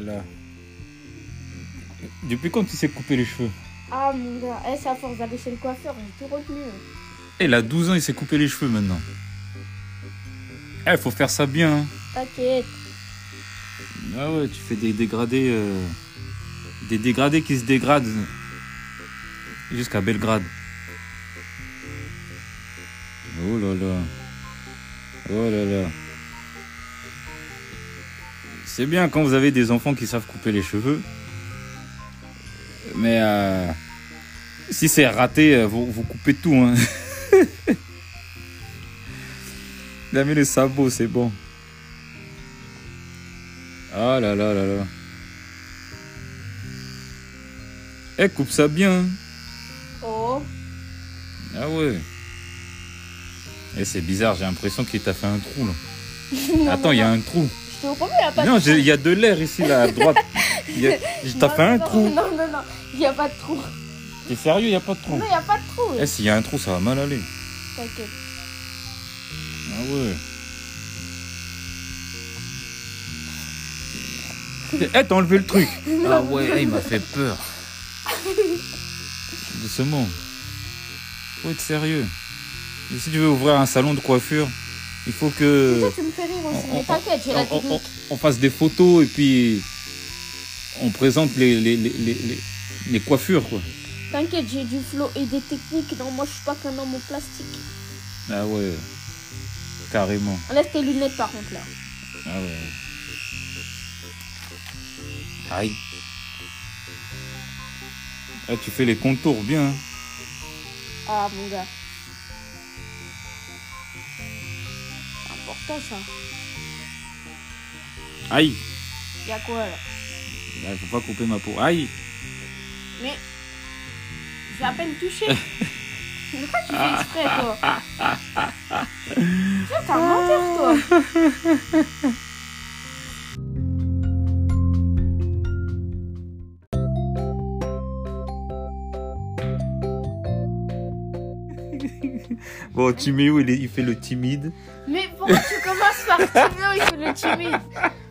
là là. Depuis quand tu sais couper les cheveux Ah mon gars, eh, c'est à force d'aller chez le coiffeur, j'ai tout retenu. Eh, Il a 12 ans, il s'est coupé les cheveux maintenant. Eh, faut faire ça bien. hein. T'inquiète. Ah ouais, tu fais des dégradés. euh, Des dégradés qui se dégradent. Jusqu'à Belgrade. Oh là là. Oh là là. C'est bien quand vous avez des enfants qui savent couper les cheveux. Mais euh, si c'est raté, euh, vous, vous coupez tout. Hein. Il a mis les sabots, c'est bon. Ah là là là là. Eh, coupe ça bien. hein. Oh, Ah ouais. Eh, c'est bizarre, j'ai l'impression qu'il t'a fait un trou là. Non, Attends, il y a un trou. Je te promets, il n'y a pas Non, il y a de l'air ici là à droite. T'as Non, fait un non, trou. Non, non, non, il n'y a pas de trou. T'es sérieux, il n'y a pas de trou. Non, il n'y a pas de trou. Eh, s'il y a un trou, ça va mal aller. T'inquiète. Ah ouais. Eh, t'as enlevé le truc. Ah ouais, eh, il m'a fait peur. Doucement. Faut être sérieux. Et si tu veux ouvrir un salon de coiffure, il faut que toi, tu me fais rire aussi, on- mais t'inquiète, j'ai la on, on- technique. on fasse des photos et puis on présente les, les, les, les, coiffures quoi. T'inquiète, j'ai du flow et des techniques. Non, moi, je suis pas qu'un homme en plastique. Ah ouais. Carrément. Enlève tes lunettes, par contre, là. Ah ouais. Aïe. Ah, tu fais les contours bien. hein. Ah, mon gars. Important, ça. Aïe. Il y a quoi, là? Ah, faut pas couper ma peau. Aïe. Mais. J'ai à peine touché. Pourquoi tu fais exprès, toi? Tiens, t'es un menteur, toi. Bon, Timéo, il, est- il fait le timide. Mais pourquoi tu commences par Timéo, il fait le timide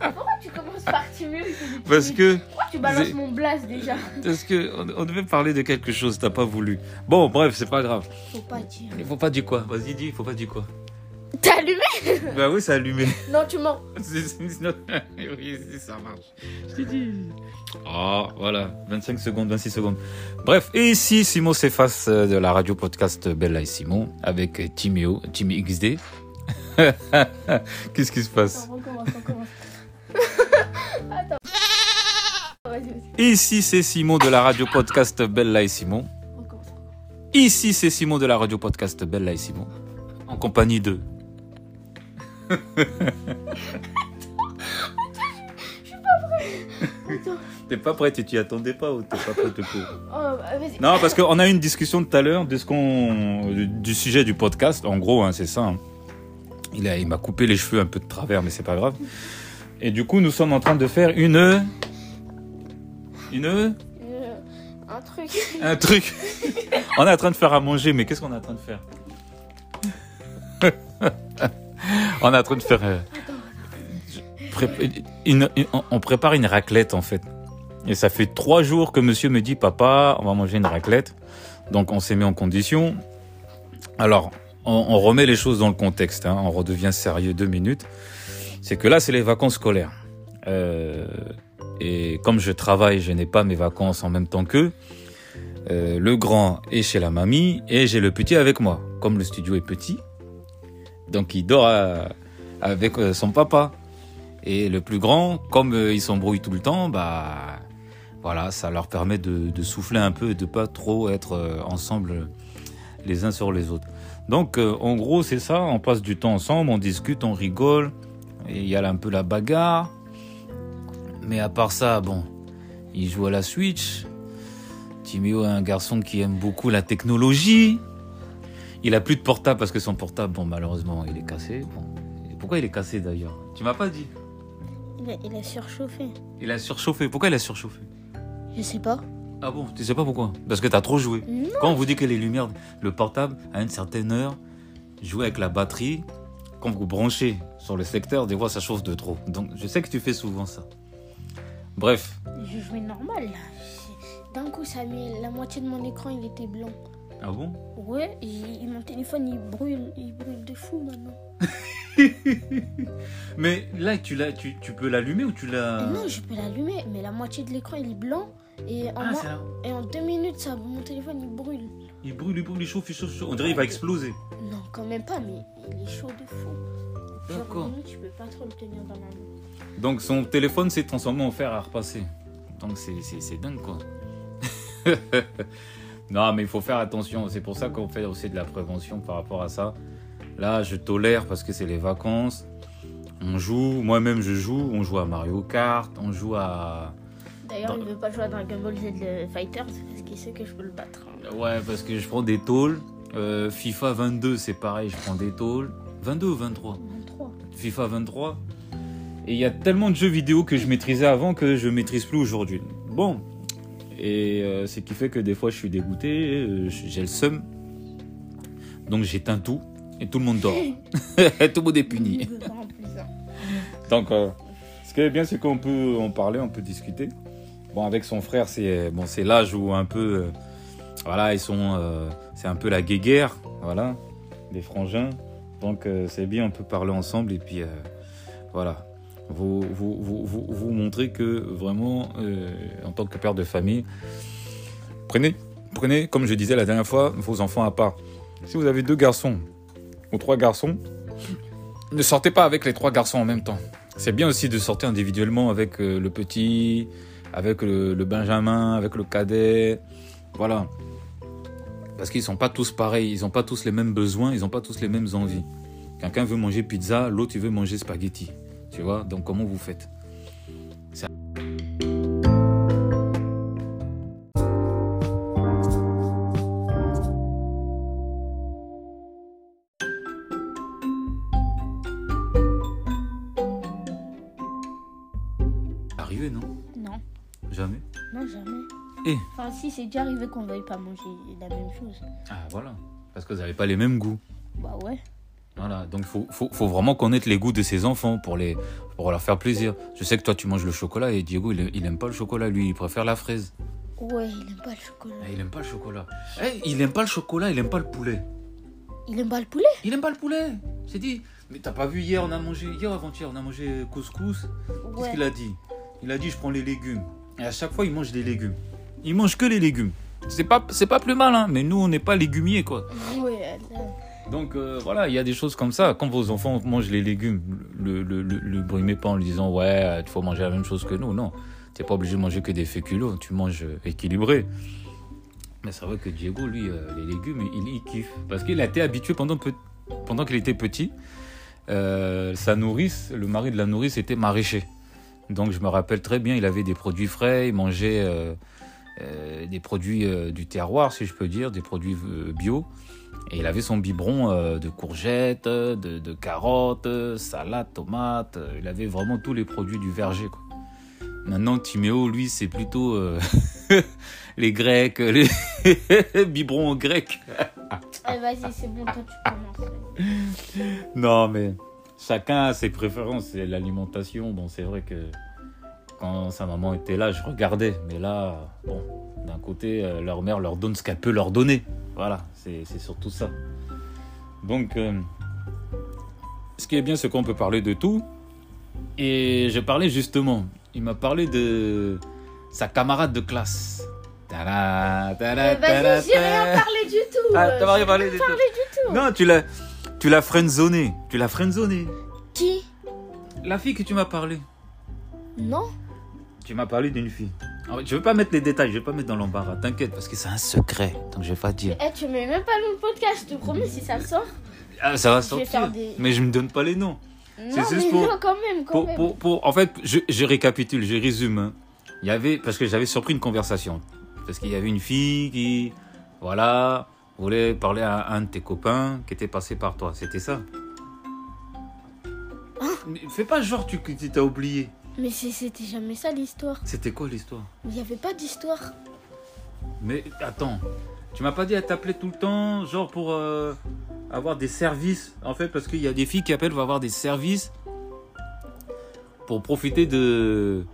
Pourquoi tu commences par Timéo, il fait le timide Parce que, Pourquoi tu balances mon blaze déjà parce que on, on devait parler de quelque chose, t'as pas voulu. Bon, bref, c'est pas grave. Faut pas dire. Il faut pas dire quoi. Vas-y, dis, il faut pas dire quoi. T'as allumé Bah oui, c'est allumé. Non, tu mens. Oui, ça marche. Je t'ai dit. Oh, voilà. 25 secondes, 26 secondes. Bref, et ici, Simon s'efface euh, de la radio podcast Bella et Simon avec Timéo, Timmy XD. Qu'est-ce qui se passe vas-y. Ici, c'est Simon de la radio podcast Bella et Simon. Ici, c'est Simon de la radio podcast Bella et Simon. En compagnie de. Attends. T'es pas prêt, tu t'y attendais pas ou t'es pas prêt de coup Oh, vas-y. Non, parce qu'on a eu une discussion tout à l'heure de ce qu'on, du- du sujet du podcast. En gros, hein, c'est ça. hein. Il a, il m'a coupé les cheveux un peu de travers, mais c'est pas grave. Et du coup, nous sommes en train de faire une, une, Euh, un truc. un truc. on est en train de faire à manger, mais qu'est-ce qu'on est en train de faire? On est en train de faire. euh, pré- une- une- on prépare une raclette en fait. Et ça fait trois jours que monsieur me dit Papa, on va manger une raclette. Donc on s'est mis en condition. Alors, on, remet les choses dans le contexte. hein. on redevient sérieux deux minutes. C'est que là, c'est les vacances scolaires. Euh, et comme je travaille, je n'ai pas mes vacances en même temps qu'eux. Euh, le grand est chez la mamie et j'ai le petit avec moi. Comme le studio est petit, donc il dort à- avec euh, son papa. Et le plus grand, comme euh, ils s'embrouillent tout le temps, bah voilà, ça leur permet de, de souffler un peu et de pas trop être euh, ensemble les uns sur les autres. Donc euh, en gros c'est ça, on passe du temps ensemble, on discute, on rigole, et il y a un peu la bagarre. Mais à part ça, bon, il joue à la Switch. Timéo est un garçon qui aime beaucoup la technologie. Il a plus de portable parce que son portable, bon malheureusement, il est cassé. Bon. Pourquoi il est cassé d'ailleurs? Tu m'as pas dit. Il a, il a surchauffé. Il a surchauffé. Pourquoi il a surchauffé? Je sais pas. Ah bon, tu sais pas pourquoi? Parce que t'as trop joué. Non. Quand on vous dit que les lumières, le portable, à une certaine heure, jouer avec la batterie, quand vous branchez sur le secteur, des fois ça chauffe de trop. Donc je sais que tu fais souvent ça. Bref. Je jouais normal. là. D'un coup, ça mis la moitié de mon écran, il était blanc. Ah bon? Ouais, et, mon téléphone, il brûle, il brûle de fou maintenant. Mais là, tu, tu, tu peux l'allumer ou tu l'as? Non, je peux l'allumer, mais la moitié de l'écran, il est blanc. Et en, Ah, moins- c'est là. et en deux minutes, ça, mon téléphone, il brûle. Il brûle, il brûle, il chauffe, il chauffe, il chauffe. On dirait qu'il va exploser. Non, quand même pas, mais il est chaud de fou. D'accord. tu peux pas trop le tenir dans la main. Donc son téléphone s'est transformé en fer à repasser. Donc c'est, c'est, c'est dingue quoi. non mais il faut faire attention. C'est pour ça qu'on fait aussi de la prévention par rapport à ça. Là je tolère parce que c'est les vacances. On joue, moi-même je joue. On joue à Mario Kart, on joue à... D'ailleurs, il veut pas jouer à Dragon Ball Z Fighters parce qu'il sait que je peux le battre. hein. Ouais parce que je prends des tôles. Euh, FIFA 22 c'est pareil, je prends des tôles. 22 ou 23 23. FIFA 23. Et il y a tellement de jeux vidéo que je maîtrisais avant que je maîtrise plus aujourd'hui. Bon. Et euh, ce qui fait que des fois je suis dégoûté, euh, j'ai le seum. Donc j'éteins tout et tout le monde dort. tout le monde est puni. Donc ce qui est bien c'est qu'on peut en parler, on peut discuter. Bon avec son frère c'est bon c'est l'âge où un peu euh, voilà ils sont euh, c'est un peu la guéguerre voilà des frangins. Donc euh, c'est bien on peut parler ensemble et puis voilà vous vous, vous, vous, vous montrer que vraiment en tant que père de famille prenez prenez comme je disais la dernière fois vos enfants à part. Si vous avez deux garçons ou trois garçons ne sortez pas avec les trois garçons en même temps. C'est bien aussi de sortir individuellement avec le petit, avec le, benjamin, avec le cadet. Voilà. Parce qu'ils sont pas tous pareils, ils n'ont pas tous les mêmes besoins, ils n'ont pas tous les mêmes envies. Quelqu'un veut manger pizza, l'autre il veut manger spaghetti. Tu vois Donc comment vous faites? Arrivé, Non, Jamais non, jamais. Et Enfin, si, c'est déjà arrivé qu'on veuille pas manger la même chose. Ah voilà. Parce que vous n'avez pas les mêmes goûts. Bah ouais. Voilà, donc il faut, faut, faut vraiment connaître les goûts de ses enfants pour, les, pour leur faire plaisir. Je sais que toi tu manges le chocolat et Diego il, il aime pas le chocolat, lui il préfère la fraise. Ouais, il aime pas le chocolat. Ah, il aime pas le chocolat. Eh, il aime pas le chocolat, il aime pas le poulet. Il aime pas le poulet? Il aime pas le poulet. J'ai dit, mais t'as pas vu hier on a mangé, hier avant-hier on a mangé couscous. Qu'est-ce Ouais. qu'il a dit? Il a dit je prends les légumes. Et à chaque fois il mange des légumes. Il mange que les légumes. C'est pas, c'est pas plus mal, hein, mais nous on n'est pas légumiers quoi. Ouais, là. Donc euh, voilà, il y a des choses comme ça. Quand vos enfants mangent les légumes, le, le, le, le brumez pas en lui disant ouais, il faut manger la même chose que nous. Non, t'es pas obligé de manger que des féculents, tu manges euh, équilibré. Mais c'est vrai que Diego, lui, euh, les légumes, il, il kiffe. Parce qu'il a été habitué pendant, pendant qu'il était petit. euh, sa nourrice, le mari de la nourrice était maraîcher. Donc je me rappelle très bien, il avait des produits frais, il mangeait euh, euh, des produits euh, du terroir, si je peux dire, des produits bio. Et il avait son biberon de courgettes, de, de carottes, euh, salade, tomates. Il avait vraiment tous les produits du verger. Quoi. Maintenant, Timéo, lui, c'est plutôt les Grecs, les biberons grecs. Allez, vas-y, c'est bon, toi tu commences. Non, mais chacun a ses préférences. C'est l'alimentation. Bon, c'est vrai que quand sa maman était là, je regardais. Mais là, bon, d'un côté, euh, leur mère leur donne ce qu'elle peut leur donner. Voilà, c'est surtout ça. Donc, euh, ce qui est bien, c'est qu'on peut parler de tout. Et je parlais justement, il m'a parlé de sa camarade de classe. Tada, tada, tada, Vas-y, j'ai rien parlé du tout. Ah, t'as rien tout. parlé du tout. Non, tu l'as, tu l'as friendzoné. Tu l'as friendzoné. Qui? La fille que tu m'as parlé. Non Tu m'as parlé d'une fille. Ah Je veux pas mettre les détails, je vais pas mettre dans l'embarras. T'inquiète, parce que c'est un secret, donc je vais pas dire. Eh, tu mets même pas le podcast, je te promets, si ça sort. Ah, ça va sortir. des- Mais je me donne pas les noms. Non, C'est juste mais pour- non, quand même, quand Pour, même. pour, pour- en fait, je, je récapitule, je résume. hein. Il y avait, parce que j'avais surpris une conversation. Parce qu'il y avait une fille qui, voilà, voulait parler à un de tes copains qui était passé par toi. C'était ça. Mais fais pas genre tu que tu t'as oublié. Mais c'est- c'était jamais ça l'histoire. C'était quoi l'histoire? Il n'y avait pas d'histoire. Mais attends, tu m'as pas dit à t'appeler tout le temps, genre pour euh, avoir des services En fait, parce qu'il y a des filles qui appellent pour avoir des services pour profiter de.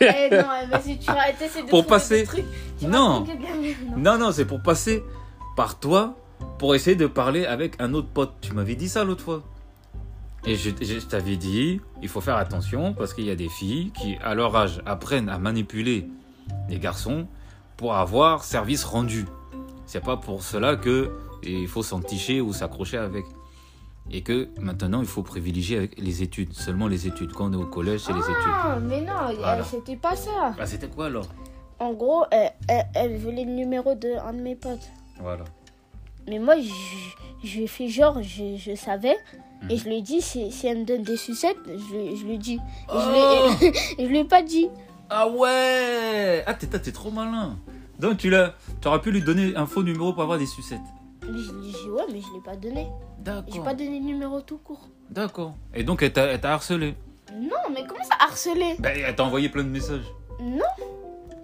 Eh non, eh, vas-y, tu vas de Pour trouver passer- des trucs. Tu vas Non. trouver quelqu'un- non? Non, non, c'est pour passer par toi pour essayer de parler avec un autre pote. Tu m'avais dit ça l'autre fois. Et je, je- je t'avais dit, il faut faire attention parce qu'il y a des filles qui, à leur âge, apprennent à manipuler les garçons pour avoir service rendu. C'est pas pour cela que il faut s'enticher ou s'accrocher avec. Et que maintenant, il faut privilégier avec les études, seulement les études. Quand on est au collège, c'est les études. Ah, mais non, Voilà. euh, c'était pas ça. Ah, c'était quoi alors? En gros, elle, elle, elle voulait le numéro de un de mes potes. Voilà. Mais moi, je, je lui ai fait genre, je, je savais. Et Mhm. je lui ai dit, si, si elle me donne des sucettes, je, lui- je lui dis. Et Oh je lui ai- et je lui ai pas dit. Ah ouais Ah, t'es trop malin. Donc, tu l'as, tu aurais pu lui donner un faux numéro pour avoir des sucettes. Mais je lui ai dit, ouais, mais je l'ai pas donné. J'ai D'accord. pas donné le numéro tout court. D'accord. Et donc, elle t'a harcelé. Non, mais comment ça harceler Ben, elle t'a envoyé plein de messages. Non.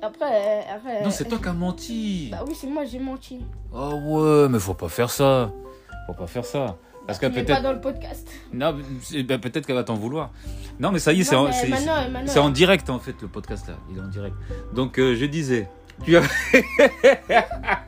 Après, euh, après. Non, c'est toi qui as menti. Bah oui, c'est moi, j'ai menti. Oh ouais, mais faut pas faire ça. Faut pas faire ça. Parce que Tu n'es pas peut-être. dans le podcast. Non, ben, peut-être qu'elle va t'en vouloir. Non, mais ça y est, c'est en, en direct en fait le podcast là. Il est en direct. Donc, euh, je disais. Tu as.